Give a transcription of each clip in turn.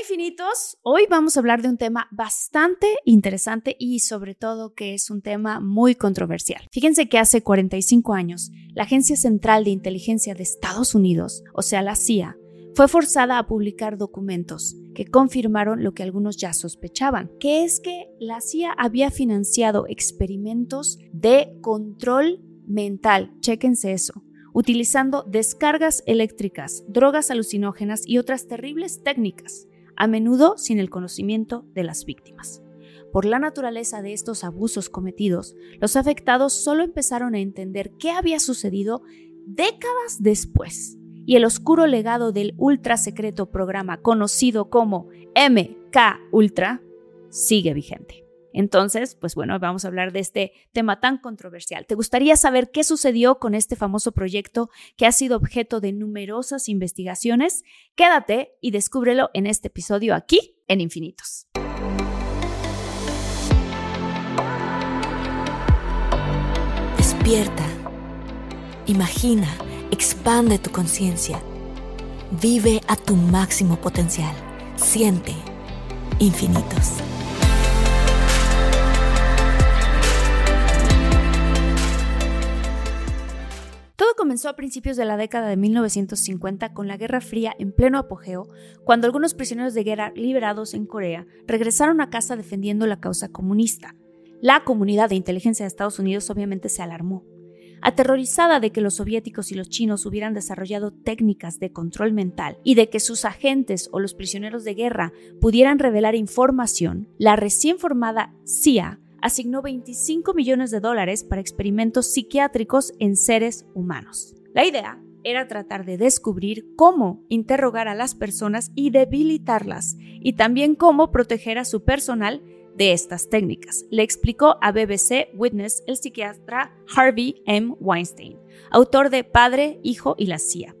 Infinitos, hoy vamos a hablar de un tema bastante interesante y sobre todo que es un tema muy controversial. Fíjense que hace 45 años, la Agencia Central de Inteligencia de Estados Unidos, o sea la CIA, fue forzada a publicar documentos que confirmaron lo que algunos ya sospechaban, que es que la CIA había financiado experimentos de control mental, chéquense eso, utilizando descargas eléctricas, drogas alucinógenas y otras terribles técnicas, a menudo sin el conocimiento de las víctimas. Por la naturaleza de estos abusos cometidos, los afectados solo empezaron a entender qué había sucedido décadas después, y el oscuro legado del ultra secreto programa conocido como MK Ultra sigue vigente. Entonces, pues bueno, vamos a hablar de este tema tan controversial. ¿Te gustaría saber qué sucedió con este famoso proyecto que ha sido objeto de numerosas investigaciones? Quédate y descúbrelo en este episodio aquí en Infinitos. Despierta, imagina, expande tu conciencia, vive a tu máximo potencial, siente infinitos. Comenzó a principios de la década de 1950 con la Guerra Fría en pleno apogeo, cuando algunos prisioneros de guerra liberados en Corea regresaron a casa defendiendo la causa comunista. La comunidad de inteligencia de Estados Unidos obviamente se alarmó. Aterrorizada de que los soviéticos y los chinos hubieran desarrollado técnicas de control mental y de que sus agentes o los prisioneros de guerra pudieran revelar información, la recién formada CIA asignó 25 millones de dólares para experimentos psiquiátricos en seres humanos. La idea era tratar de descubrir cómo interrogar a las personas y debilitarlas, y también cómo proteger a su personal de estas técnicas, le explicó a BBC Witness el psiquiatra Harvey M. Weinstein, autor de Padre, Hijo y la CIA.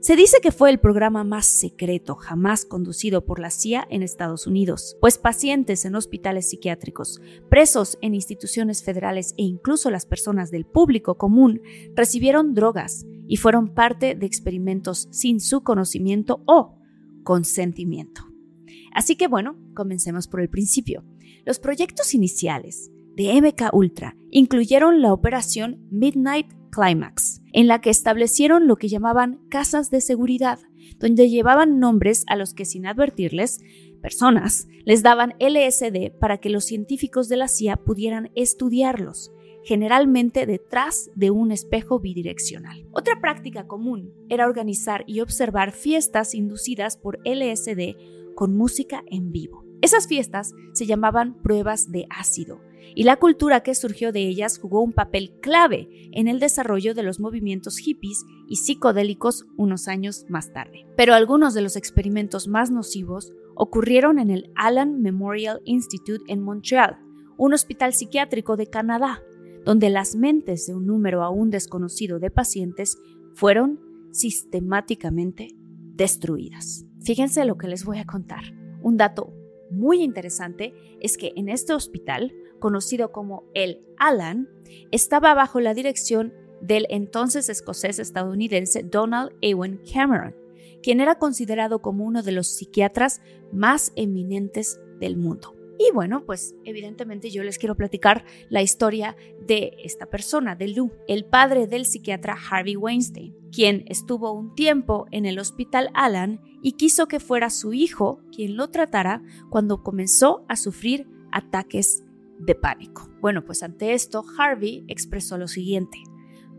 Se dice que fue el programa más secreto jamás conducido por la CIA en Estados Unidos, pues pacientes en hospitales psiquiátricos, presos en instituciones federales e incluso las personas del público común recibieron drogas y fueron parte de experimentos sin su conocimiento o consentimiento. Así que bueno, comencemos por el principio. Los proyectos iniciales de MK Ultra incluyeron la operación Midnight Climax, en la que establecieron lo que llamaban casas de seguridad, donde llevaban nombres a los que sin advertirles, personas, les daban LSD para que los científicos de la CIA pudieran estudiarlos, generalmente detrás de un espejo bidireccional. Otra práctica común era organizar y observar fiestas inducidas por LSD con música en vivo. Esas fiestas se llamaban pruebas de ácido y la cultura que surgió de ellas jugó un papel clave en el desarrollo de los movimientos hippies y psicodélicos unos años más tarde. Pero algunos de los experimentos más nocivos ocurrieron en el Allen Memorial Institute en Montreal, un hospital psiquiátrico de Canadá, donde las mentes de un número aún desconocido de pacientes fueron sistemáticamente destruidas. Fíjense lo que les voy a contar. Un dato muy interesante es que en este hospital conocido como el Alan, estaba bajo la dirección del entonces escocés estadounidense Donald Ewen Cameron, quien era considerado como uno de los psiquiatras más eminentes del mundo. Y bueno, pues evidentemente yo les quiero platicar la historia de esta persona, de Lou, el padre del psiquiatra Harvey Weinstein, quien estuvo un tiempo en el hospital Alan y quiso que fuera su hijo quien lo tratara cuando comenzó a sufrir ataques de pánico. Bueno, pues ante esto, Harvey expresó lo siguiente.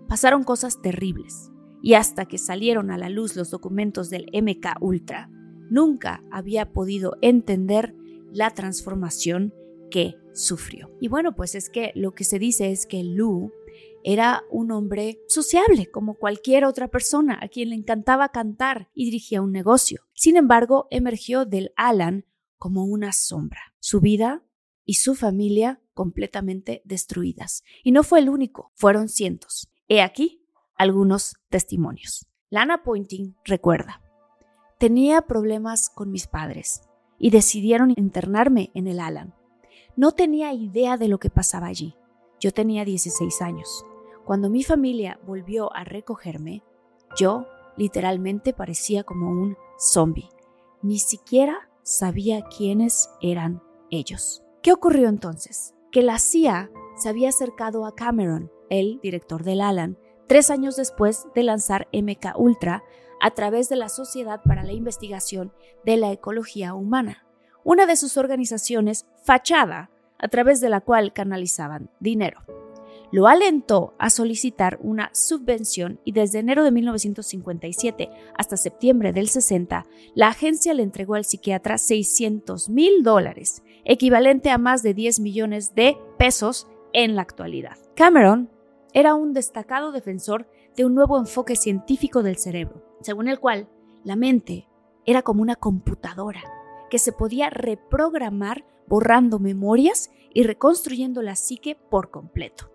Pasaron cosas terribles, y hasta que salieron a la luz los documentos del MK Ultra, nunca había podido entender la transformación que sufrió. Y bueno, pues es que lo que se dice es que Lou era un hombre sociable como cualquier otra persona a quien le encantaba cantar y dirigía un negocio. Sin embargo, emergió del Alan como una sombra. Su vida y su familia completamente destruidas. Y no fue el único, fueron cientos. He aquí algunos testimonios. Lana Pointing recuerda, tenía problemas con mis padres y decidieron internarme en el Alan. No tenía idea de lo que pasaba allí. Yo tenía 16 años. Cuando mi familia volvió a recogerme, yo literalmente parecía como un zombie. Ni siquiera sabía quiénes eran ellos. ¿Qué ocurrió entonces? Que la CIA se había acercado a Cameron, el director del Alan, tres años después de lanzar MK Ultra a través de la Sociedad para la Investigación de la Ecología Humana, una de sus organizaciones fachada a través de la cual canalizaban dinero. Lo alentó a solicitar una subvención y desde enero de 1957 hasta septiembre del 60, la agencia le entregó al psiquiatra 600 mil dólares, equivalente a más de 10 millones de pesos en la actualidad. Cameron era un destacado defensor de un nuevo enfoque científico del cerebro, según el cual la mente era como una computadora que se podía reprogramar borrando memorias y reconstruyendo la psique por completo.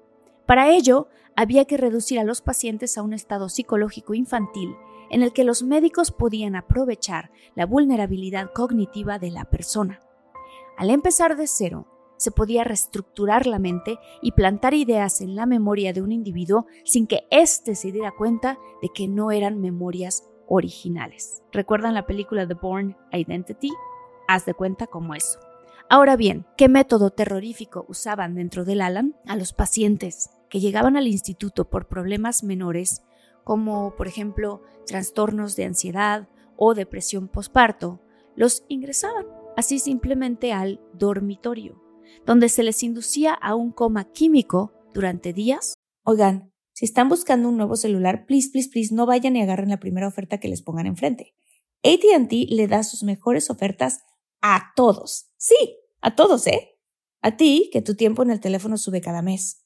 Para ello, había que reducir a los pacientes a un estado psicológico infantil en el que los médicos podían aprovechar la vulnerabilidad cognitiva de la persona. Al empezar de cero, se podía reestructurar la mente y plantar ideas en la memoria de un individuo sin que éste se diera cuenta de que no eran memorias originales. ¿Recuerdan la película The Born Identity? Haz de cuenta como eso. Ahora bien, ¿qué método terrorífico usaban dentro del Alan? A los pacientes que llegaban al instituto por problemas menores, como por ejemplo trastornos de ansiedad o depresión posparto, los ingresaban así simplemente al dormitorio, donde se les inducía a un coma químico durante días. Oigan, si están buscando un nuevo celular, please, please, please, no vayan y agarren la primera oferta que les pongan enfrente. ATT le da sus mejores ofertas a todos. Sí, a todos, ¿eh? A ti, que tu tiempo en el teléfono sube cada mes.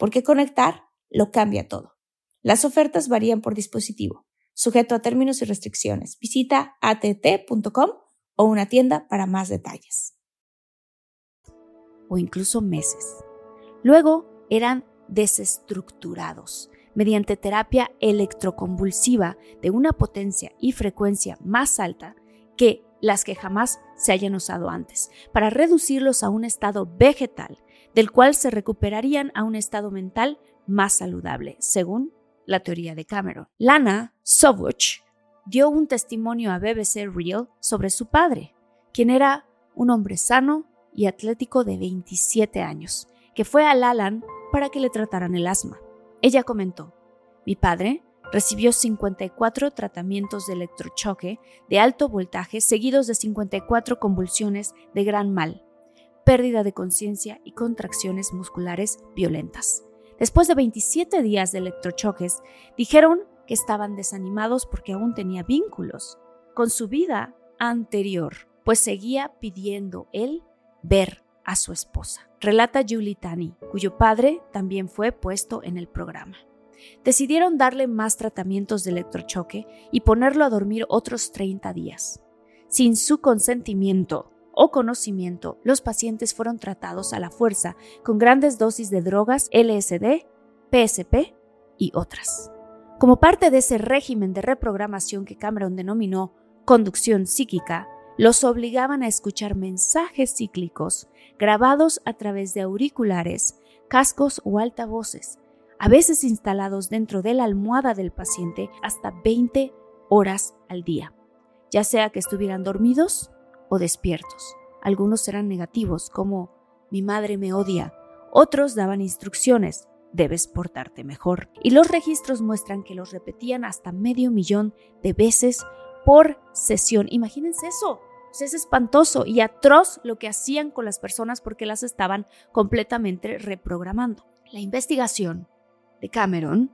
porque conectar lo cambia todo. Las ofertas varían por dispositivo, sujeto a términos y restricciones. Visita att.com o una tienda para más detalles. O incluso meses. Luego eran desestructurados mediante terapia electroconvulsiva de una potencia y frecuencia más alta que las que jamás se hayan usado antes, para reducirlos a un estado vegetal, del cual se recuperarían a un estado mental más saludable, según la teoría de Cameron. Lana Sovuch dio un testimonio a BBC Real sobre su padre, quien era un hombre sano y atlético de 27 años, que fue al Alan para que le trataran el asma. Ella comentó, mi padre Recibió 54 tratamientos de electrochoque de alto voltaje seguidos de 54 convulsiones de gran mal, pérdida de conciencia y contracciones musculares violentas. Después de 27 días de electrochoques, dijeron que estaban desanimados porque aún tenía vínculos con su vida anterior, pues seguía pidiendo él ver a su esposa. Relata Julie Tani, cuyo padre también fue puesto en el programa decidieron darle más tratamientos de electrochoque y ponerlo a dormir otros 30 días. Sin su consentimiento o conocimiento, los pacientes fueron tratados a la fuerza con grandes dosis de drogas LSD, PSP y otras. Como parte de ese régimen de reprogramación que Cameron denominó conducción psíquica, los obligaban a escuchar mensajes cíclicos grabados a través de auriculares, cascos o altavoces, a veces instalados dentro de la almohada del paciente hasta 20 horas al día, ya sea que estuvieran dormidos o despiertos. Algunos eran negativos, como mi madre me odia. Otros daban instrucciones, debes portarte mejor. Y los registros muestran que los repetían hasta medio millón de veces por sesión. Imagínense eso. Es espantoso y atroz lo que hacían con las personas porque las estaban completamente reprogramando. La investigación de Cameron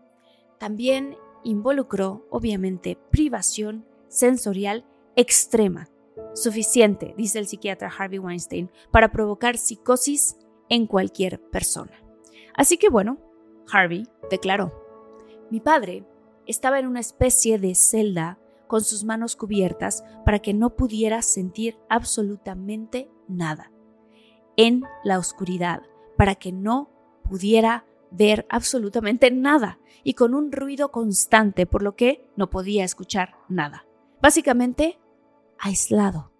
también involucró, obviamente, privación sensorial extrema, suficiente, dice el psiquiatra Harvey Weinstein, para provocar psicosis en cualquier persona. Así que bueno, Harvey declaró, mi padre estaba en una especie de celda con sus manos cubiertas para que no pudiera sentir absolutamente nada. En la oscuridad, para que no pudiera ver absolutamente nada y con un ruido constante por lo que no podía escuchar nada. Básicamente, aislado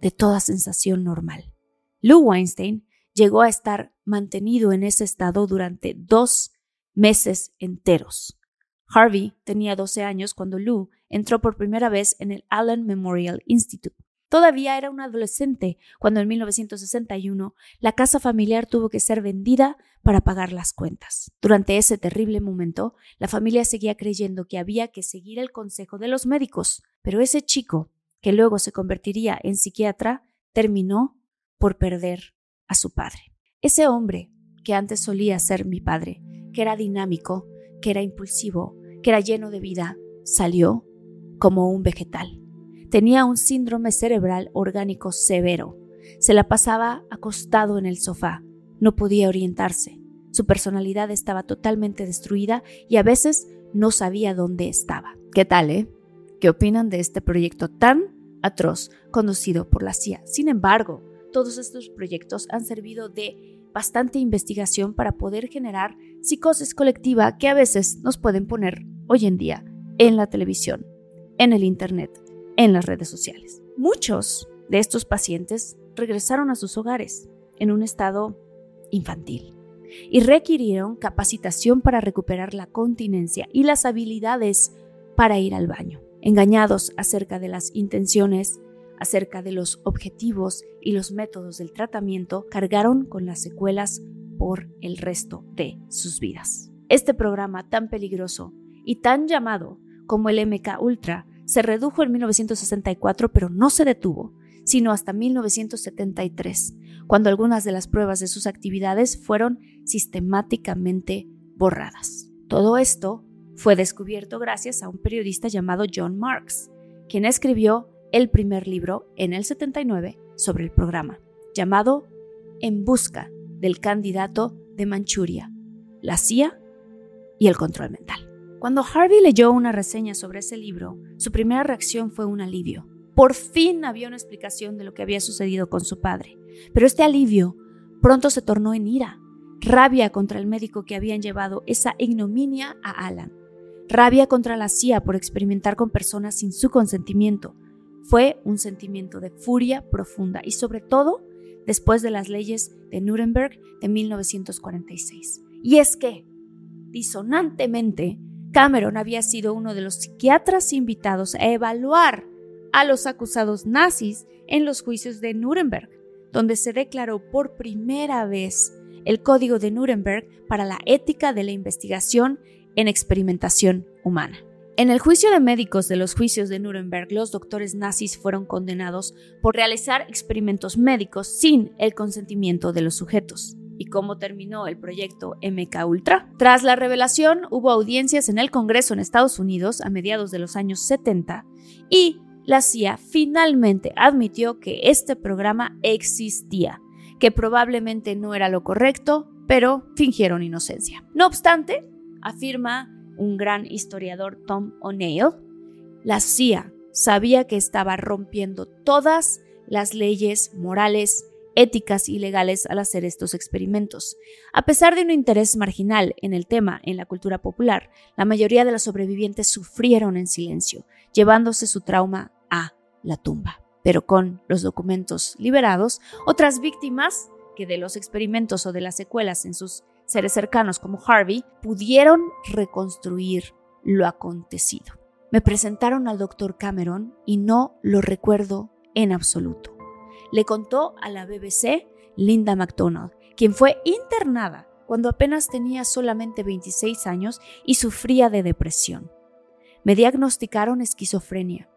de toda sensación normal. Lou Weinstein llegó a estar mantenido en ese estado durante dos meses enteros. Harvey tenía 12 años cuando Lou entró por primera vez en el Allen Memorial Institute. Todavía era un adolescente cuando en 1961 la casa familiar tuvo que ser vendida para pagar las cuentas. Durante ese terrible momento, la familia seguía creyendo que había que seguir el consejo de los médicos, pero ese chico, que luego se convertiría en psiquiatra, terminó por perder a su padre. Ese hombre, que antes solía ser mi padre, que era dinámico, que era impulsivo, que era lleno de vida, salió como un vegetal. Tenía un síndrome cerebral orgánico severo. Se la pasaba acostado en el sofá. No podía orientarse. Su personalidad estaba totalmente destruida y a veces no sabía dónde estaba. ¿Qué tal, eh? ¿Qué opinan de este proyecto tan atroz conducido por la CIA? Sin embargo, todos estos proyectos han servido de bastante investigación para poder generar psicosis colectiva que a veces nos pueden poner hoy en día en la televisión, en el Internet, en las redes sociales. Muchos de estos pacientes regresaron a sus hogares en un estado infantil y requirieron capacitación para recuperar la continencia y las habilidades para ir al baño. Engañados acerca de las intenciones, acerca de los objetivos y los métodos del tratamiento, cargaron con las secuelas por el resto de sus vidas. Este programa tan peligroso y tan llamado como el MK Ultra se redujo en 1964, pero no se detuvo, sino hasta 1973, cuando algunas de las pruebas de sus actividades fueron sistemáticamente borradas. Todo esto fue descubierto gracias a un periodista llamado John Marks, quien escribió el primer libro en el 79 sobre el programa, llamado En busca del candidato de Manchuria, la CIA y el control mental. Cuando Harvey leyó una reseña sobre ese libro, su primera reacción fue un alivio. Por fin había una explicación de lo que había sucedido con su padre. Pero este alivio pronto se tornó en ira, rabia contra el médico que habían llevado esa ignominia a Alan, rabia contra la CIA por experimentar con personas sin su consentimiento. Fue un sentimiento de furia profunda y sobre todo después de las leyes de Nuremberg de 1946. Y es que, disonantemente, Cameron había sido uno de los psiquiatras invitados a evaluar a los acusados nazis en los juicios de Nuremberg, donde se declaró por primera vez el Código de Nuremberg para la ética de la investigación en experimentación humana. En el juicio de médicos de los juicios de Nuremberg, los doctores nazis fueron condenados por realizar experimentos médicos sin el consentimiento de los sujetos y cómo terminó el proyecto MK Ultra. Tras la revelación, hubo audiencias en el Congreso en Estados Unidos a mediados de los años 70 y la CIA finalmente admitió que este programa existía, que probablemente no era lo correcto, pero fingieron inocencia. No obstante, afirma un gran historiador Tom O'Neill, la CIA sabía que estaba rompiendo todas las leyes morales éticas y legales al hacer estos experimentos. A pesar de un interés marginal en el tema en la cultura popular, la mayoría de los sobrevivientes sufrieron en silencio, llevándose su trauma a la tumba. Pero con los documentos liberados, otras víctimas que de los experimentos o de las secuelas en sus seres cercanos como Harvey pudieron reconstruir lo acontecido. Me presentaron al doctor Cameron y no lo recuerdo en absoluto le contó a la BBC Linda MacDonald, quien fue internada cuando apenas tenía solamente 26 años y sufría de depresión. Me diagnosticaron esquizofrenia.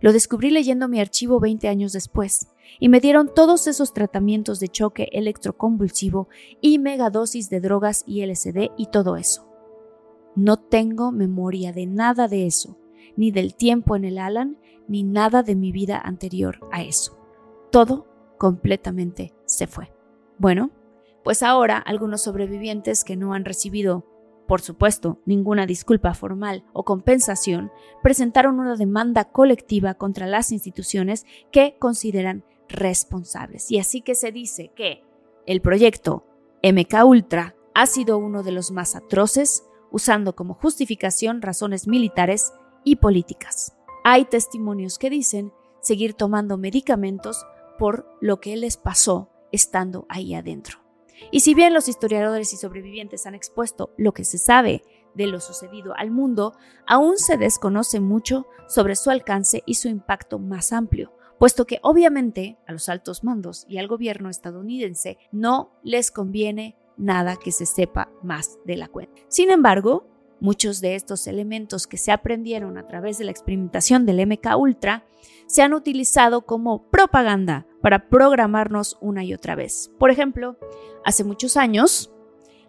Lo descubrí leyendo mi archivo 20 años después, y me dieron todos esos tratamientos de choque electroconvulsivo y megadosis de drogas y LSD y todo eso. No tengo memoria de nada de eso, ni del tiempo en el Alan, ni nada de mi vida anterior a eso todo completamente se fue. Bueno, pues ahora algunos sobrevivientes que no han recibido por supuesto, ninguna disculpa formal o compensación, presentaron una demanda colectiva contra las instituciones que consideran responsables. Y así que se dice que el proyecto MK Ultra ha sido uno de los más atroces, usando como justificación razones militares y políticas. Hay testimonios que dicen seguir tomando medicamentos por lo que les pasó estando ahí adentro. Y si bien los historiadores y sobrevivientes han expuesto lo que se sabe de lo sucedido al mundo, aún se desconoce mucho sobre su alcance y su impacto más amplio, puesto que obviamente a los altos mandos y al gobierno estadounidense no les conviene nada que se sepa más de la cuenta. Sin embargo, muchos de estos elementos que se aprendieron a través de la experimentación del MK Ultra se han utilizado como propaganda para programarnos una y otra vez. Por ejemplo, hace muchos años,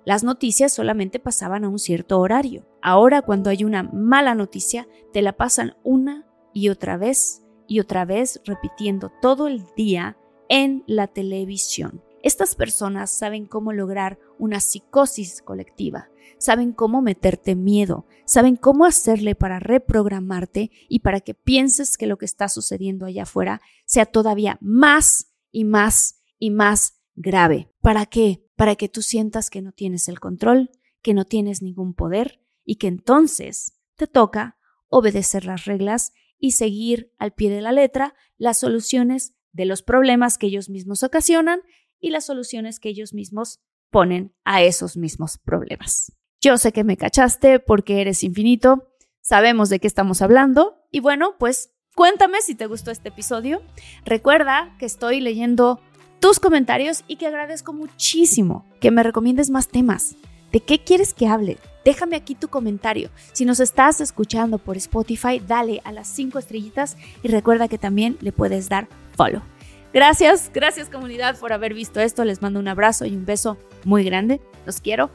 las noticias solamente pasaban a un cierto horario. Ahora, cuando hay una mala noticia, te la pasan una y otra vez y otra vez repitiendo todo el día en la televisión. Estas personas saben cómo lograr una psicosis colectiva, saben cómo meterte miedo, saben cómo hacerle para reprogramarte y para que pienses que lo que está sucediendo allá afuera sea todavía más y más y más grave. ¿Para qué? Para que tú sientas que no tienes el control, que no tienes ningún poder y que entonces te toca obedecer las reglas y seguir al pie de la letra las soluciones de los problemas que ellos mismos ocasionan y las soluciones que ellos mismos ponen a esos mismos problemas. Yo sé que me cachaste porque eres infinito, sabemos de qué estamos hablando y bueno, pues cuéntame si te gustó este episodio. Recuerda que estoy leyendo tus comentarios y que agradezco muchísimo que me recomiendes más temas. ¿De qué quieres que hable? Déjame aquí tu comentario. Si nos estás escuchando por Spotify, dale a las 5 estrellitas y recuerda que también le puedes dar follow. Gracias, gracias comunidad por haber visto esto. Les mando un abrazo y un beso muy grande. Los quiero.